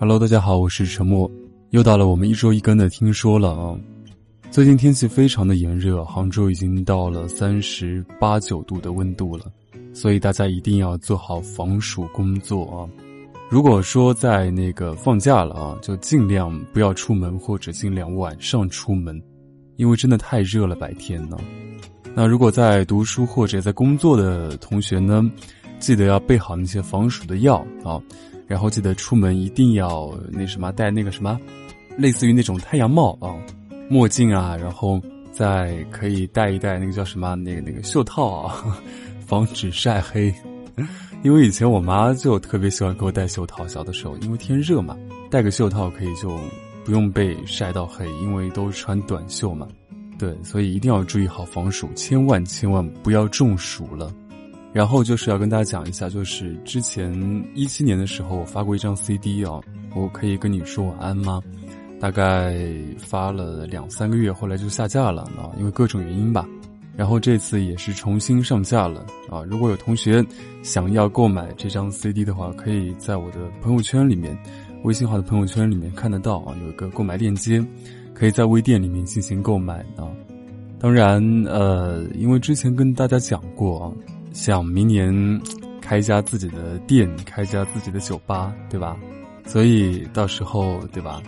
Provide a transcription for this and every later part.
Hello，大家好，我是陈默，又到了我们一周一更的听说了啊。最近天气非常的炎热，杭州已经到了三十八九度的温度了，所以大家一定要做好防暑工作啊。如果说在那个放假了啊，就尽量不要出门，或者尽量晚上出门，因为真的太热了白天呢。那如果在读书或者在工作的同学呢，记得要备好那些防暑的药啊，然后记得出门一定要那什么戴那个什么，类似于那种太阳帽啊、墨镜啊，然后再可以戴一戴那个叫什么那个那个袖套啊，防止晒黑。因为以前我妈就特别喜欢给我戴袖套，小的时候因为天热嘛，戴个袖套可以就不用被晒到黑，因为都穿短袖嘛。对，所以一定要注意好防暑，千万千万不要中暑了。然后就是要跟大家讲一下，就是之前一七年的时候，我发过一张 CD 啊，我可以跟你说晚安吗？大概发了两三个月，后来就下架了啊，因为各种原因吧。然后这次也是重新上架了啊！如果有同学想要购买这张 CD 的话，可以在我的朋友圈里面，微信号的朋友圈里面看得到啊，有一个购买链接。可以在微店里面进行购买啊，当然，呃，因为之前跟大家讲过啊，想明年开一家自己的店，开一家自己的酒吧，对吧？所以到时候，对吧？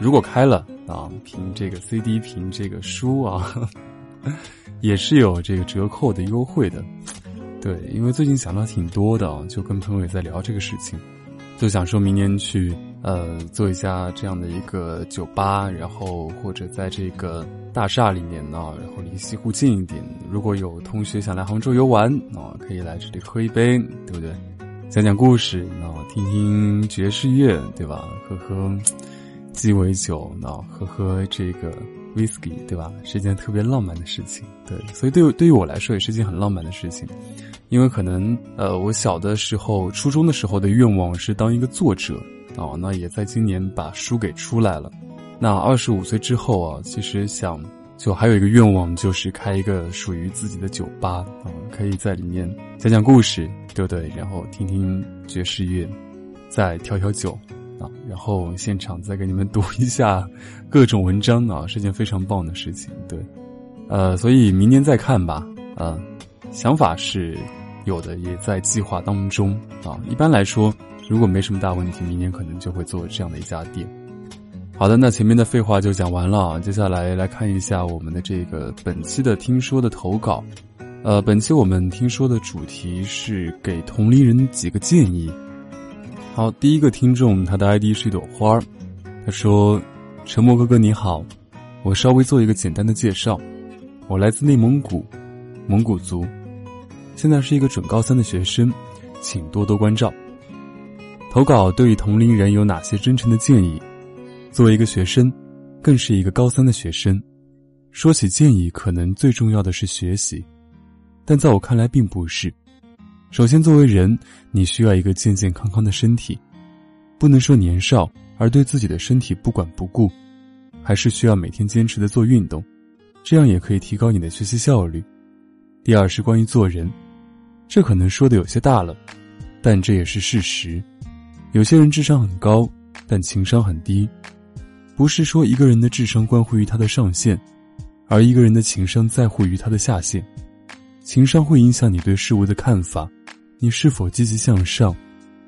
如果开了啊，凭这个 CD，凭这个书啊，也是有这个折扣的优惠的。对，因为最近想到挺多的，就跟朋友也在聊这个事情，就想说明年去。呃，做一下这样的一个酒吧，然后或者在这个大厦里面呢，然后离西湖近一点。如果有同学想来杭州游玩啊，可以来这里喝一杯，对不对？讲讲故事啊，听听爵士乐，对吧？喝喝鸡尾酒，那喝喝这个 whisky，对吧？是一件特别浪漫的事情，对。所以对对于我来说，也是一件很浪漫的事情，因为可能呃，我小的时候，初中的时候的愿望是当一个作者。哦，那也在今年把书给出来了。那二十五岁之后啊，其实想就还有一个愿望，就是开一个属于自己的酒吧啊，可以在里面讲讲故事，对不对？然后听听爵士乐，再调调酒啊，然后现场再给你们读一下各种文章啊，是件非常棒的事情。对，呃，所以明年再看吧。啊，想法是有的，也在计划当中啊。一般来说。如果没什么大问题，明年可能就会做这样的一家店。好的，那前面的废话就讲完了，接下来来看一下我们的这个本期的听说的投稿。呃，本期我们听说的主题是给同龄人几个建议。好，第一个听众他的 ID 是一朵花他说：“沉默哥哥你好，我稍微做一个简单的介绍，我来自内蒙古，蒙古族，现在是一个准高三的学生，请多多关照。”投稿对于同龄人有哪些真诚的建议？作为一个学生，更是一个高三的学生，说起建议，可能最重要的是学习，但在我看来并不是。首先，作为人，你需要一个健健康康的身体，不能说年少而对自己的身体不管不顾，还是需要每天坚持的做运动，这样也可以提高你的学习效率。第二是关于做人，这可能说的有些大了，但这也是事实。有些人智商很高，但情商很低。不是说一个人的智商关乎于他的上限，而一个人的情商在乎于他的下限。情商会影响你对事物的看法，你是否积极向上，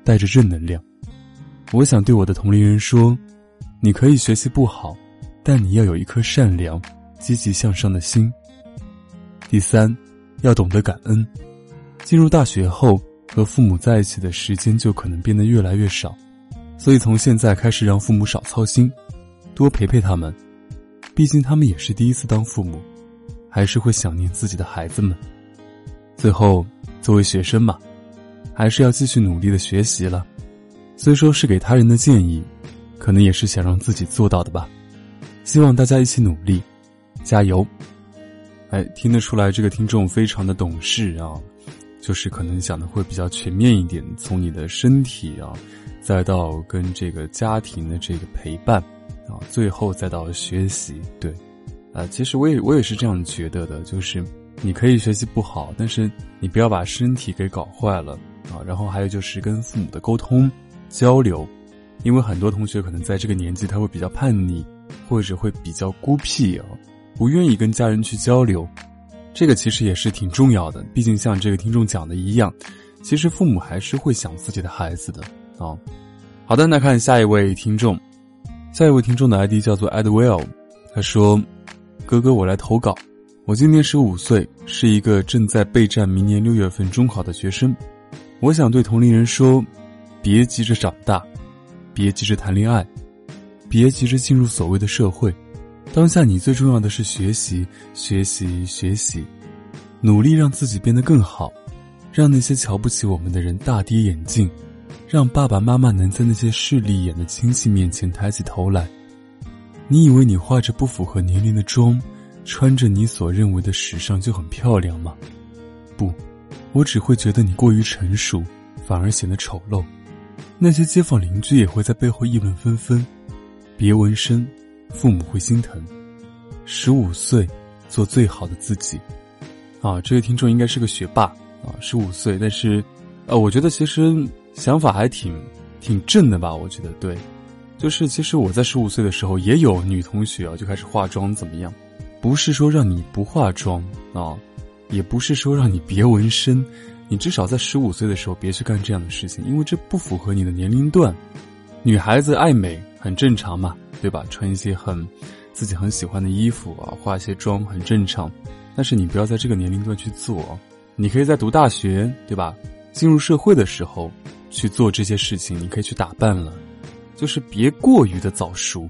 带着正能量。我想对我的同龄人说：你可以学习不好，但你要有一颗善良、积极向上的心。第三，要懂得感恩。进入大学后。和父母在一起的时间就可能变得越来越少，所以从现在开始让父母少操心，多陪陪他们。毕竟他们也是第一次当父母，还是会想念自己的孩子们。最后，作为学生嘛，还是要继续努力的学习了。虽说是给他人的建议，可能也是想让自己做到的吧。希望大家一起努力，加油！哎，听得出来这个听众非常的懂事啊。就是可能想的会比较全面一点，从你的身体啊，再到跟这个家庭的这个陪伴，啊，最后再到学习。对，啊，其实我也我也是这样觉得的，就是你可以学习不好，但是你不要把身体给搞坏了啊。然后还有就是跟父母的沟通交流，因为很多同学可能在这个年纪他会比较叛逆，或者会比较孤僻啊，不愿意跟家人去交流。这个其实也是挺重要的，毕竟像这个听众讲的一样，其实父母还是会想自己的孩子的啊。好的，那看下一位听众，下一位听众的 ID 叫做 Edwell，他说：“哥哥，我来投稿。我今年十五岁，是一个正在备战明年六月份中考的学生。我想对同龄人说，别急着长大，别急着谈恋爱，别急着进入所谓的社会。”当下你最重要的是学习，学习，学习，努力让自己变得更好，让那些瞧不起我们的人大跌眼镜，让爸爸妈妈能在那些势利眼的亲戚面前抬起头来。你以为你化着不符合年龄的妆，穿着你所认为的时尚就很漂亮吗？不，我只会觉得你过于成熟，反而显得丑陋。那些街坊邻居也会在背后议论纷纷。别纹身。父母会心疼。十五岁，做最好的自己。啊，这位听众应该是个学霸啊，十五岁，但是，呃，我觉得其实想法还挺挺正的吧？我觉得对，就是其实我在十五岁的时候也有女同学啊就开始化妆怎么样？不是说让你不化妆啊，也不是说让你别纹身，你至少在十五岁的时候别去干这样的事情，因为这不符合你的年龄段。女孩子爱美很正常嘛。对吧？穿一些很自己很喜欢的衣服啊，化一些妆很正常。但是你不要在这个年龄段去做，你可以在读大学，对吧？进入社会的时候去做这些事情，你可以去打扮了，就是别过于的早熟。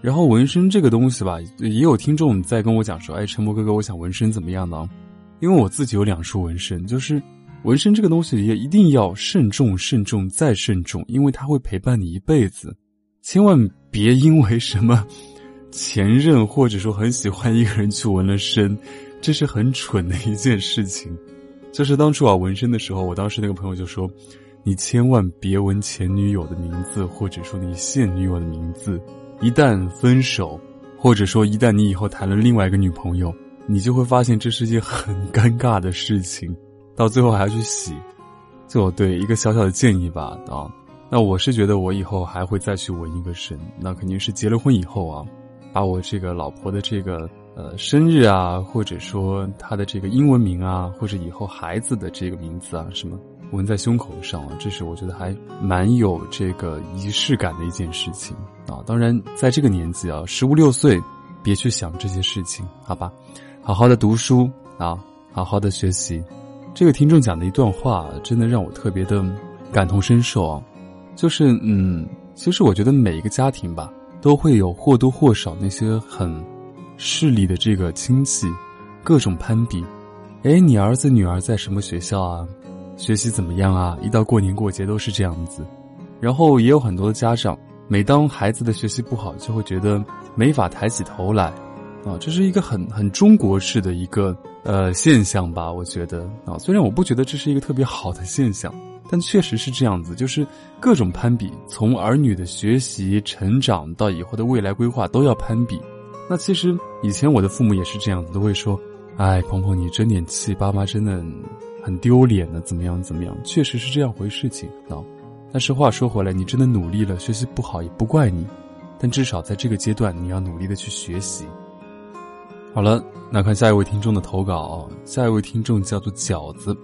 然后纹身这个东西吧，也有听众在跟我讲说：“哎，陈默哥哥，我想纹身怎么样呢？”因为我自己有两处纹身，就是纹身这个东西也一定要慎重、慎重再慎重，因为它会陪伴你一辈子。千万别因为什么前任或者说很喜欢一个人去纹了身，这是很蠢的一件事情。就是当初啊纹身的时候，我当时那个朋友就说：“你千万别纹前女友的名字，或者说你现女友的名字。一旦分手，或者说一旦你以后谈了另外一个女朋友，你就会发现这是一件很尴尬的事情，到最后还要去洗。”就对一个小小的建议吧，啊。那我是觉得我以后还会再去纹一个身，那肯定是结了婚以后啊，把我这个老婆的这个呃生日啊，或者说她的这个英文名啊，或者以后孩子的这个名字啊，什么纹在胸口上啊，这是我觉得还蛮有这个仪式感的一件事情啊。当然，在这个年纪啊，十五六岁，别去想这些事情，好吧？好好的读书啊，好好的学习。这个听众讲的一段话，真的让我特别的感同身受啊。就是嗯，其实我觉得每一个家庭吧，都会有或多或少那些很势利的这个亲戚，各种攀比。哎，你儿子女儿在什么学校啊？学习怎么样啊？一到过年过节都是这样子。然后也有很多的家长，每当孩子的学习不好，就会觉得没法抬起头来，啊，这是一个很很中国式的一个呃现象吧？我觉得啊，虽然我不觉得这是一个特别好的现象。但确实是这样子，就是各种攀比，从儿女的学习、成长到以后的未来规划都要攀比。那其实以前我的父母也是这样子，都会说：“哎，鹏鹏，你争点气，爸妈真的很丢脸的，怎么样怎么样？”确实是这样回事情啊。但是话说回来，你真的努力了，学习不好也不怪你，但至少在这个阶段，你要努力的去学习。好了，那看下一位听众的投稿，下一位听众叫做饺子。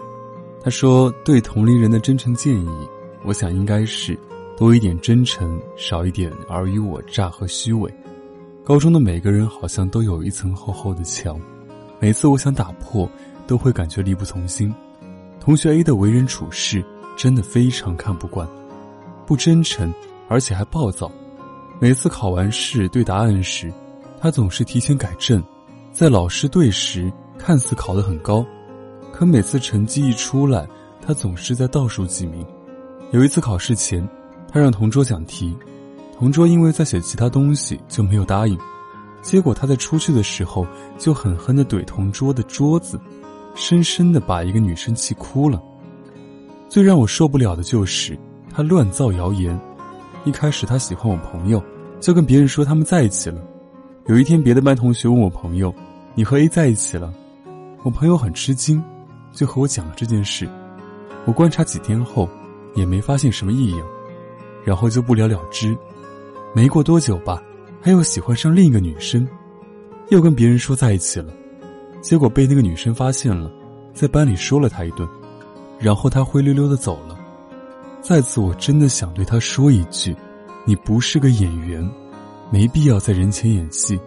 他说：“对同龄人的真诚建议，我想应该是多一点真诚，少一点尔虞我诈和虚伪。高中的每个人好像都有一层厚厚的墙，每次我想打破，都会感觉力不从心。同学 A 的为人处事真的非常看不惯，不真诚，而且还暴躁。每次考完试对答案时，他总是提前改正，在老师对时看似考得很高。”可每次成绩一出来，他总是在倒数几名。有一次考试前，他让同桌讲题，同桌因为在写其他东西就没有答应。结果他在出去的时候就狠狠地怼同桌的桌子，深深的把一个女生气哭了。最让我受不了的就是他乱造谣言。一开始他喜欢我朋友，就跟别人说他们在一起了。有一天，别的班同学问我朋友：“你和 A 在一起了？”我朋友很吃惊。就和我讲了这件事，我观察几天后，也没发现什么异样。然后就不了了之。没过多久吧，他又喜欢上另一个女生，又跟别人说在一起了，结果被那个女生发现了，在班里说了他一顿，然后他灰溜溜的走了。在此，我真的想对他说一句：你不是个演员，没必要在人前演戏，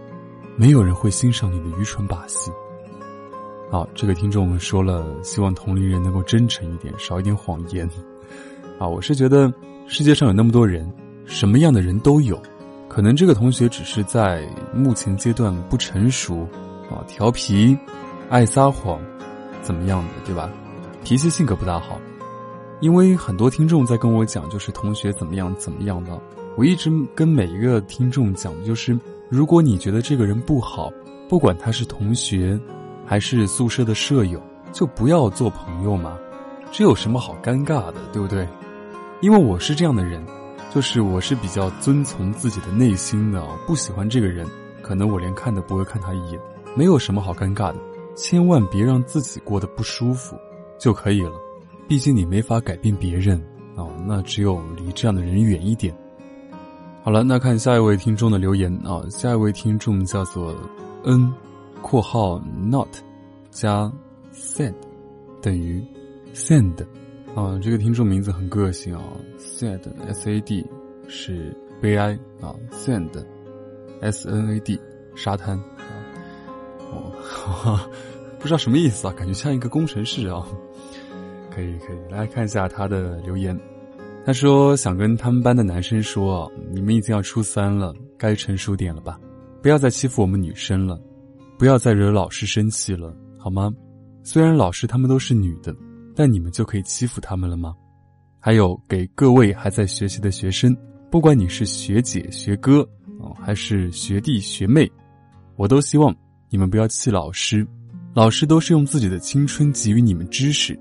没有人会欣赏你的愚蠢把戏。好，这个听众说了，希望同龄人能够真诚一点，少一点谎言。啊，我是觉得世界上有那么多人，什么样的人都有，可能这个同学只是在目前阶段不成熟，啊，调皮，爱撒谎，怎么样的，对吧？脾气性格不大好。因为很多听众在跟我讲，就是同学怎么样怎么样的，我一直跟每一个听众讲，就是如果你觉得这个人不好，不管他是同学。还是宿舍的舍友，就不要做朋友嘛，这有什么好尴尬的，对不对？因为我是这样的人，就是我是比较遵从自己的内心的，不喜欢这个人，可能我连看都不会看他一眼，没有什么好尴尬的，千万别让自己过得不舒服就可以了，毕竟你没法改变别人啊，那只有离这样的人远一点。好了，那看下一位听众的留言啊，下一位听众叫做恩。括号 not 加 sad 等于 send 啊，这个听众名字很个性啊，sad s a d 是悲哀啊，send s n a d 沙滩啊，哦，不知道什么意思啊，感觉像一个工程师啊。可以可以来看一下他的留言，他说想跟他们班的男生说，你们已经要初三了，该成熟点了吧，不要再欺负我们女生了。不要再惹老师生气了，好吗？虽然老师他们都是女的，但你们就可以欺负他们了吗？还有，给各位还在学习的学生，不管你是学姐、学哥啊，还是学弟、学妹，我都希望你们不要气老师。老师都是用自己的青春给予你们知识，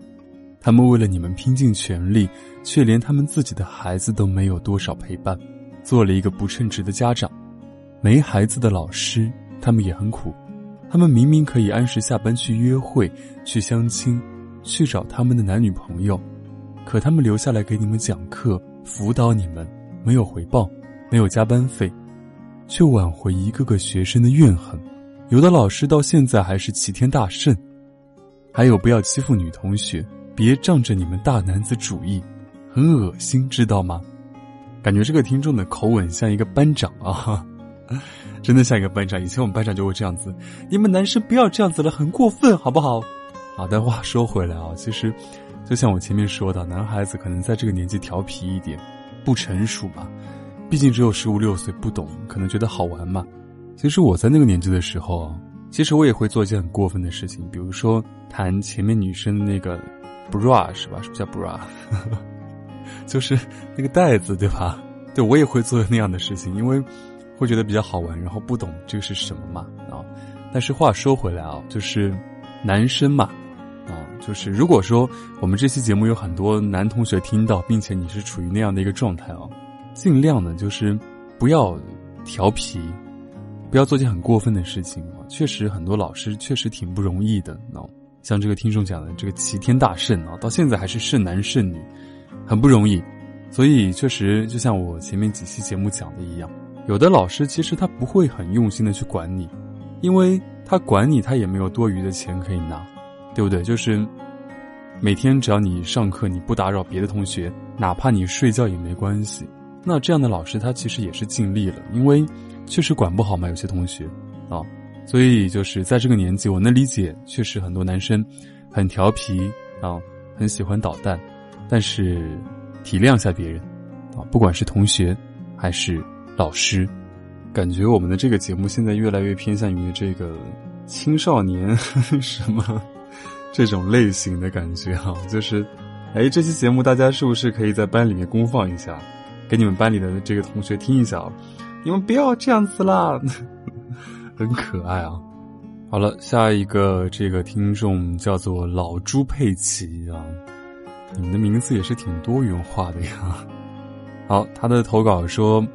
他们为了你们拼尽全力，却连他们自己的孩子都没有多少陪伴，做了一个不称职的家长。没孩子的老师，他们也很苦。他们明明可以按时下班去约会、去相亲、去找他们的男女朋友，可他们留下来给你们讲课、辅导你们，没有回报，没有加班费，却挽回一个个学生的怨恨。有的老师到现在还是齐天大圣。还有，不要欺负女同学，别仗着你们大男子主义，很恶心，知道吗？感觉这个听众的口吻像一个班长啊。真的像一个班长，以前我们班长就会这样子，你们男生不要这样子了，很过分，好不好？好的话说回来啊，其实，就像我前面说的，男孩子可能在这个年纪调皮一点，不成熟嘛，毕竟只有十五六岁，不懂，可能觉得好玩嘛。其实我在那个年纪的时候，其实我也会做一件很过分的事情，比如说弹前面女生那个 bra 是吧？是不是叫 bra？就是那个袋子对吧？对我也会做那样的事情，因为。会觉得比较好玩，然后不懂这个是什么嘛啊？但是话说回来啊，就是男生嘛啊，就是如果说我们这期节目有很多男同学听到，并且你是处于那样的一个状态啊，尽量呢就是不要调皮，不要做件很过分的事情啊。确实很多老师确实挺不容易的啊，像这个听众讲的这个齐天大圣啊，到现在还是剩男剩女，很不容易。所以确实就像我前面几期节目讲的一样。有的老师其实他不会很用心的去管你，因为他管你，他也没有多余的钱可以拿，对不对？就是每天只要你上课你不打扰别的同学，哪怕你睡觉也没关系。那这样的老师他其实也是尽力了，因为确实管不好嘛，有些同学啊，所以就是在这个年纪，我能理解，确实很多男生很调皮啊，很喜欢捣蛋，但是体谅一下别人啊，不管是同学还是。老师，感觉我们的这个节目现在越来越偏向于这个青少年 什么这种类型的感觉哈，就是，哎，这期节目大家是不是可以在班里面公放一下，给你们班里的这个同学听一下？你们不要这样子啦，很可爱啊。好了，下一个这个听众叫做老朱佩奇啊，你们的名字也是挺多元化的呀。好，他的投稿说。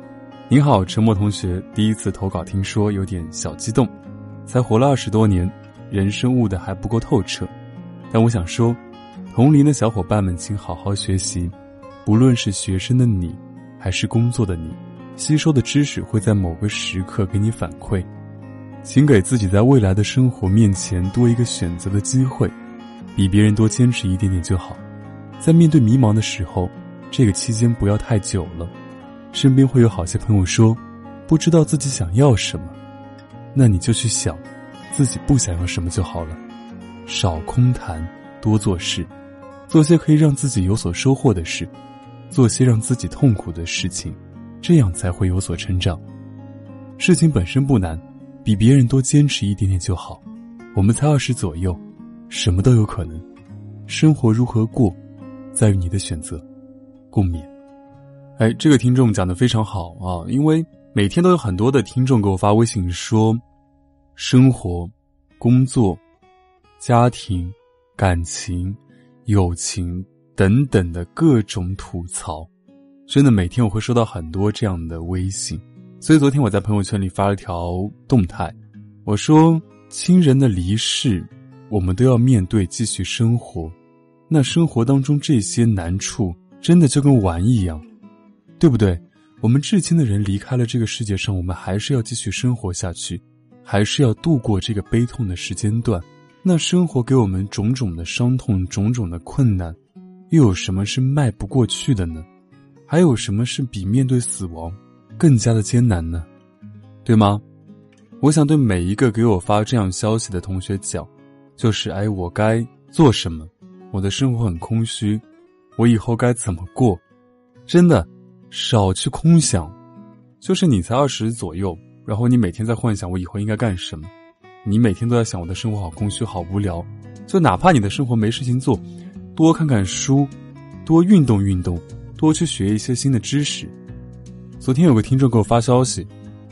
你好，陈默同学，第一次投稿，听说有点小激动。才活了二十多年，人生悟的还不够透彻。但我想说，同龄的小伙伴们，请好好学习。不论是学生的你，还是工作的你，吸收的知识会在某个时刻给你反馈。请给自己在未来的生活面前多一个选择的机会，比别人多坚持一点点就好。在面对迷茫的时候，这个期间不要太久了。身边会有好些朋友说，不知道自己想要什么，那你就去想，自己不想要什么就好了。少空谈，多做事，做些可以让自己有所收获的事，做些让自己痛苦的事情，这样才会有所成长。事情本身不难，比别人多坚持一点点就好。我们才二十左右，什么都有可能。生活如何过，在于你的选择。共勉。哎，这个听众讲的非常好啊！因为每天都有很多的听众给我发微信说，生活、工作、家庭、感情、友情等等的各种吐槽，真的每天我会收到很多这样的微信。所以昨天我在朋友圈里发了条动态，我说：亲人的离世，我们都要面对，继续生活。那生活当中这些难处，真的就跟玩一样。对不对？我们至亲的人离开了这个世界上，我们还是要继续生活下去，还是要度过这个悲痛的时间段。那生活给我们种种的伤痛、种种的困难，又有什么是迈不过去的呢？还有什么是比面对死亡更加的艰难呢？对吗？我想对每一个给我发这样消息的同学讲，就是哎，我该做什么？我的生活很空虚，我以后该怎么过？真的。少去空想，就是你才二十左右，然后你每天在幻想我以后应该干什么，你每天都在想我的生活好空虚好无聊，就哪怕你的生活没事情做，多看看书，多运动运动，多去学一些新的知识。昨天有个听众给我发消息，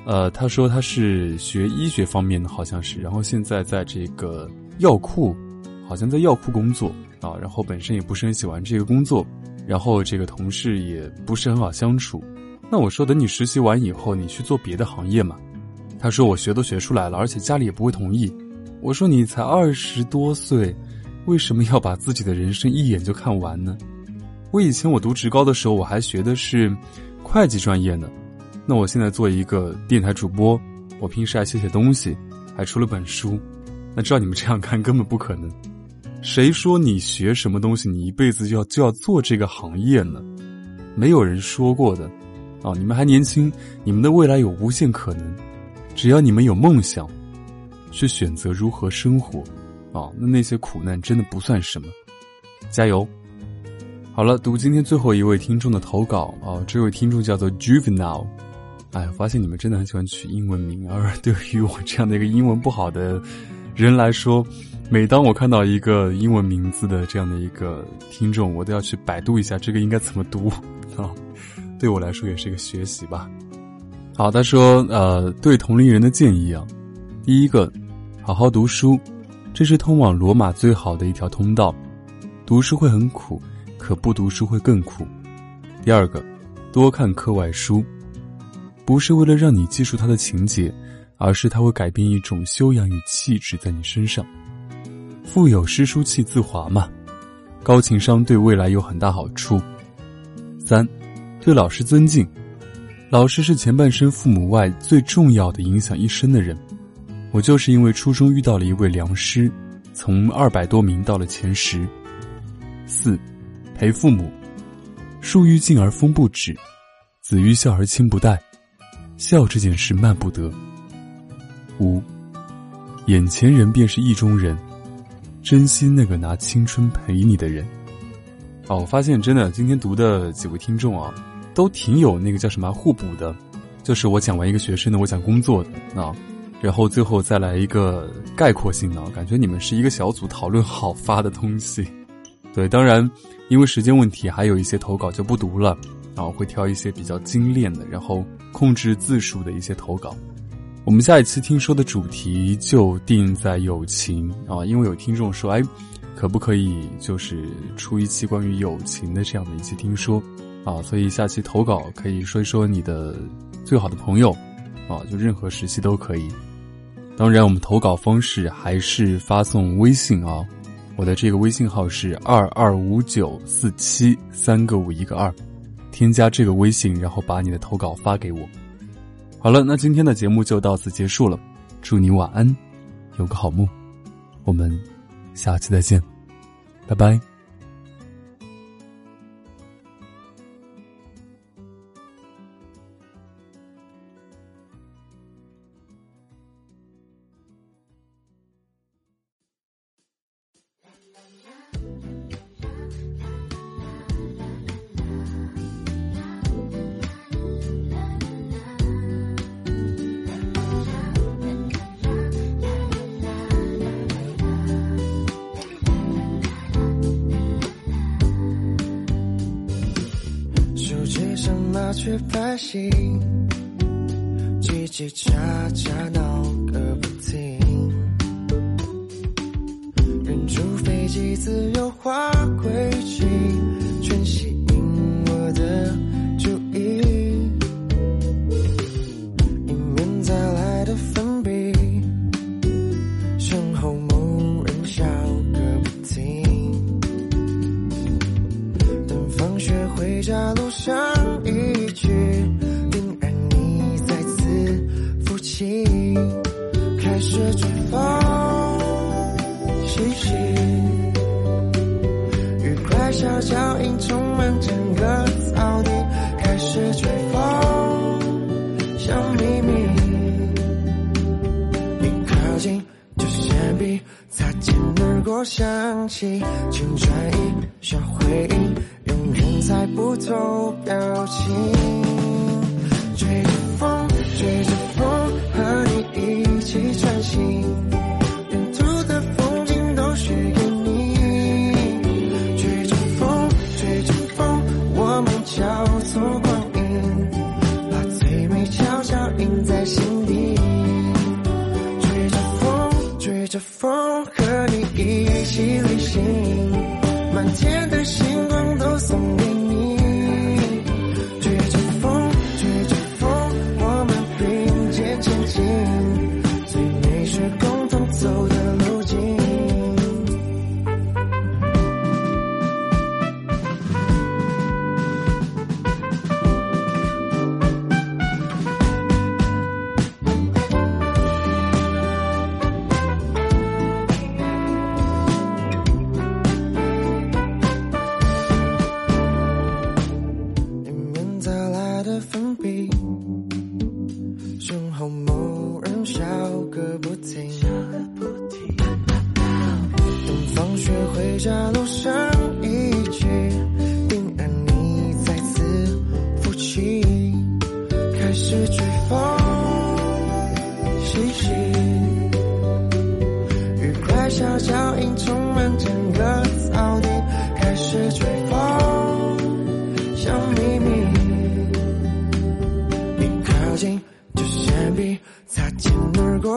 呃，他说他是学医学方面的，好像是，然后现在在这个药库，好像在药库工作啊，然后本身也不是很喜欢这个工作。然后这个同事也不是很好相处，那我说等你实习完以后，你去做别的行业嘛。他说我学都学出来了，而且家里也不会同意。我说你才二十多岁，为什么要把自己的人生一眼就看完呢？我以前我读职高的时候，我还学的是会计专业呢。那我现在做一个电台主播，我平时还写写东西，还出了本书。那照你们这样看，根本不可能。谁说你学什么东西，你一辈子就要就要做这个行业呢？没有人说过的，啊！你们还年轻，你们的未来有无限可能，只要你们有梦想，去选择如何生活，啊，那那些苦难真的不算什么，加油！好了，读今天最后一位听众的投稿啊，这位听众叫做 Juvenile，哎，发现你们真的很喜欢取英文名，而对于我这样的一个英文不好的人来说。每当我看到一个英文名字的这样的一个听众，我都要去百度一下这个应该怎么读啊，对我来说也是一个学习吧。好，他说，呃，对同龄人的建议啊，第一个，好好读书，这是通往罗马最好的一条通道。读书会很苦，可不读书会更苦。第二个，多看课外书，不是为了让你记住它的情节，而是它会改变一种修养与气质在你身上。腹有诗书气自华嘛，高情商对未来有很大好处。三，对老师尊敬，老师是前半生父母外最重要的影响一生的人。我就是因为初中遇到了一位良师，从二百多名到了前十。四，陪父母，树欲静而风不止，子欲孝而亲不待，孝这件事慢不得。五，眼前人便是意中人。珍惜那个拿青春陪你的人。哦，我发现真的，今天读的几位听众啊，都挺有那个叫什么互补的。就是我讲完一个学生的，我讲工作的啊，然后最后再来一个概括性的，感觉你们是一个小组讨论好发的东西。对，当然因为时间问题，还有一些投稿就不读了，然后会挑一些比较精炼的，然后控制字数的一些投稿。我们下一期听说的主题就定在友情啊，因为有听众说，哎，可不可以就是出一期关于友情的这样的一期听说啊？所以下期投稿可以说一说你的最好的朋友啊，就任何时期都可以。当然，我们投稿方式还是发送微信啊，我的这个微信号是二二五九四七三个五一个二。添加这个微信，然后把你的投稿发给我。好了，那今天的节目就到此结束了，祝你晚安，有个好梦，我们下期再见，拜拜。拍醒，叽叽喳喳闹个不停。远处飞机自由化轨迹，全吸引我的注意。迎面再来的粉笔，身后某人笑个不停。等放学回家路上。我想起，请转移小回忆，永远猜不透表情。的粉笔身后某人笑个不停。等放学回家路上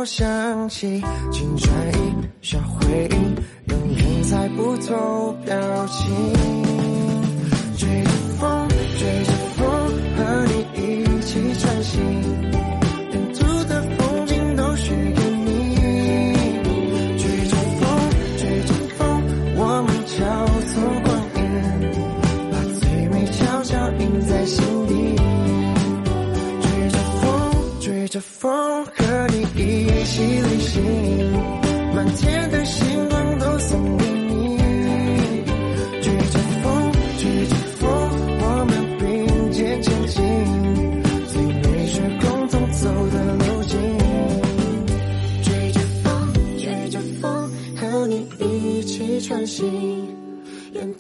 想起，请转移小回忆，永远。猜不透表情，追着风，追着风，和你一起穿行，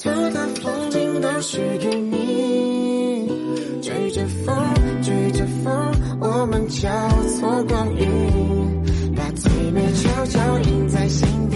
沿途的风景都是给你。追着风，追着风，我们交错光影，把最美悄悄印在心。